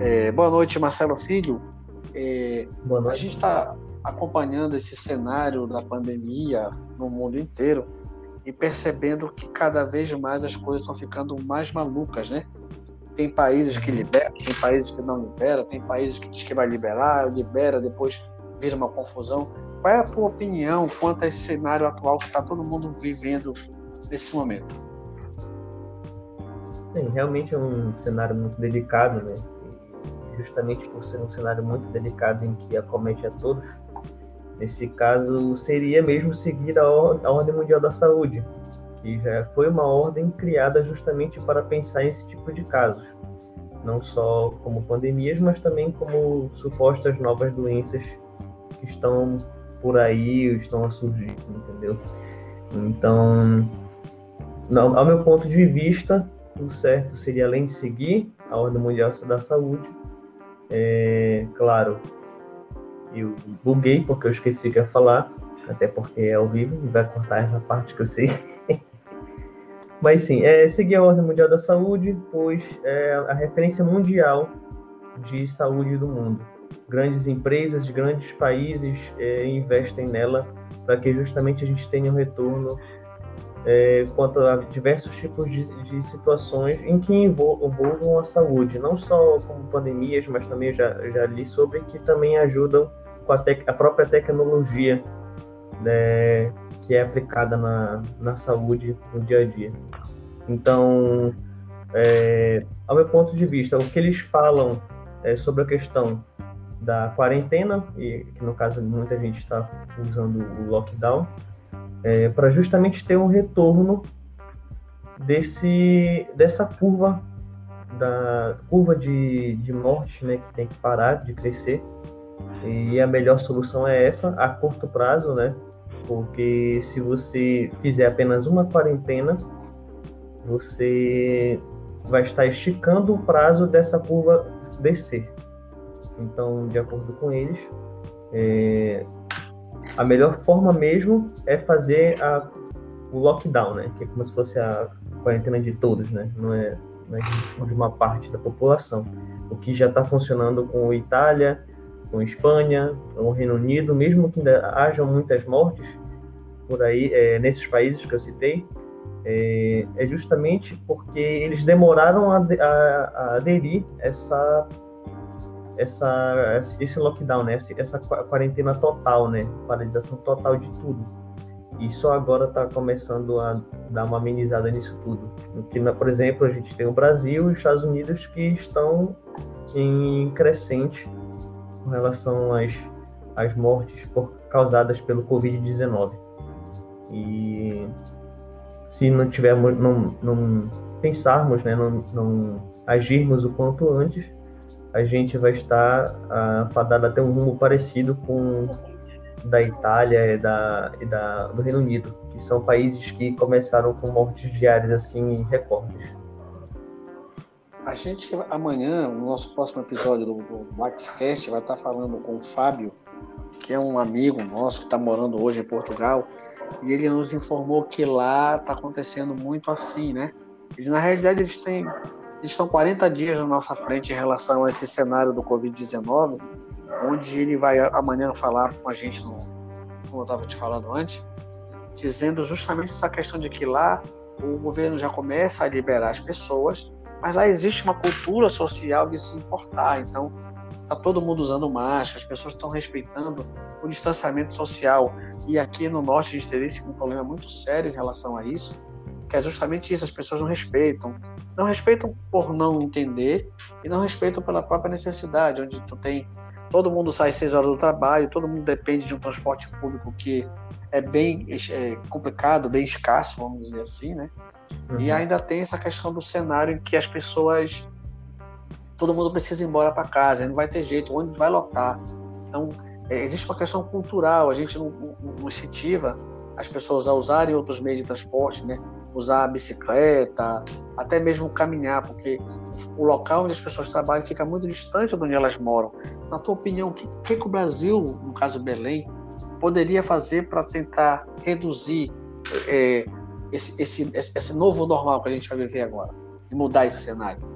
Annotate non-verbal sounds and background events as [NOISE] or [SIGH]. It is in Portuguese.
É, boa noite, Marcelo Filho. É, boa noite. A gente está acompanhando esse cenário da pandemia no mundo inteiro e percebendo que cada vez mais as coisas estão ficando mais malucas, né? Tem países que liberam, tem países que não liberam, tem países que diz que vai liberar, libera, depois vira uma confusão. Qual é a tua opinião quanto a esse cenário atual que está todo mundo vivendo nesse momento? Sim, realmente é um cenário muito delicado, né? Justamente por ser um cenário muito delicado em que acomete a todos, nesse caso seria mesmo seguir a, or a Ordem Mundial da Saúde, que já foi uma ordem criada justamente para pensar esse tipo de casos, não só como pandemias, mas também como supostas novas doenças que estão por aí, estão a surgir, entendeu? Então, ao meu ponto de vista, o certo seria além de seguir a Ordem Mundial da Saúde, é, claro, eu buguei porque eu esqueci que ia falar, até porque é ao vivo e vai cortar essa parte que eu sei. [LAUGHS] Mas sim, é seguir a Ordem Mundial da Saúde, pois é a referência mundial de saúde do mundo. Grandes empresas, grandes países é, investem nela para que justamente a gente tenha um retorno é, quanto a diversos tipos de, de situações em que envolvam a saúde, não só como pandemias, mas também já, já li sobre que também ajudam com a, tec, a própria tecnologia né, que é aplicada na, na saúde no dia a dia. Então, é, ao meu ponto de vista, o que eles falam é, sobre a questão da quarentena, e que no caso muita gente está usando o lockdown, é, para justamente ter um retorno desse, dessa curva da curva de, de morte, né, que tem que parar de crescer. E a melhor solução é essa, a curto prazo, né? Porque se você fizer apenas uma quarentena, você vai estar esticando o prazo dessa curva descer. Então, de acordo com eles, é, a melhor forma mesmo é fazer a, o lockdown, né? Que é como se fosse a quarentena de todos, né? Não é, não é de uma parte da população. O que já está funcionando com Itália, com Espanha, com Reino Unido, mesmo que ainda hajam muitas mortes por aí, é, nesses países que eu citei, é, é, justamente porque eles demoraram a, a, a aderir essa essa, esse lockdown, né? essa quarentena total, né? Paralisação total de tudo. E só agora está começando a dar uma amenizada nisso tudo. Que, por exemplo, a gente tem o Brasil e os Estados Unidos que estão em crescente com relação às, às mortes por, causadas pelo Covid-19. E se não tivermos, não, não pensarmos, né, não, não agirmos o quanto antes, a gente vai estar uh, fadado a ter um rumo parecido com da Itália e, da, e da, do Reino Unido, que são países que começaram com mortes diárias assim recordes. A gente amanhã, no nosso próximo episódio do, do MaxCast, vai estar falando com o Fábio, que é um amigo nosso que está morando hoje em Portugal, e ele nos informou que lá está acontecendo muito assim, né? Eles, na realidade, eles têm estão 40 dias na nossa frente em relação a esse cenário do Covid-19, onde ele vai amanhã falar com a gente, no, como eu estava te falando antes, dizendo justamente essa questão de que lá o governo já começa a liberar as pessoas, mas lá existe uma cultura social de se importar. Então, está todo mundo usando máscara, as pessoas estão respeitando o distanciamento social. E aqui no norte a gente teria um problema muito sério em relação a isso que é justamente isso, as pessoas não respeitam. Não respeitam por não entender e não respeitam pela própria necessidade, onde tu tem todo mundo sai seis horas do trabalho, todo mundo depende de um transporte público que é bem é, complicado, bem escasso, vamos dizer assim, né? Uhum. E ainda tem essa questão do cenário em que as pessoas todo mundo precisa ir embora para casa, não vai ter jeito, o ônibus vai lotar. Então, é, existe uma questão cultural, a gente não, não, não incentiva as pessoas a usarem outros meios de transporte, né? Usar a bicicleta, até mesmo caminhar, porque o local onde as pessoas trabalham fica muito distante de onde elas moram. Na tua opinião, o que, que, o Brasil, no caso Belém, poderia fazer para tentar reduzir é, esse, esse, esse novo normal que a gente vai viver agora e mudar esse cenário?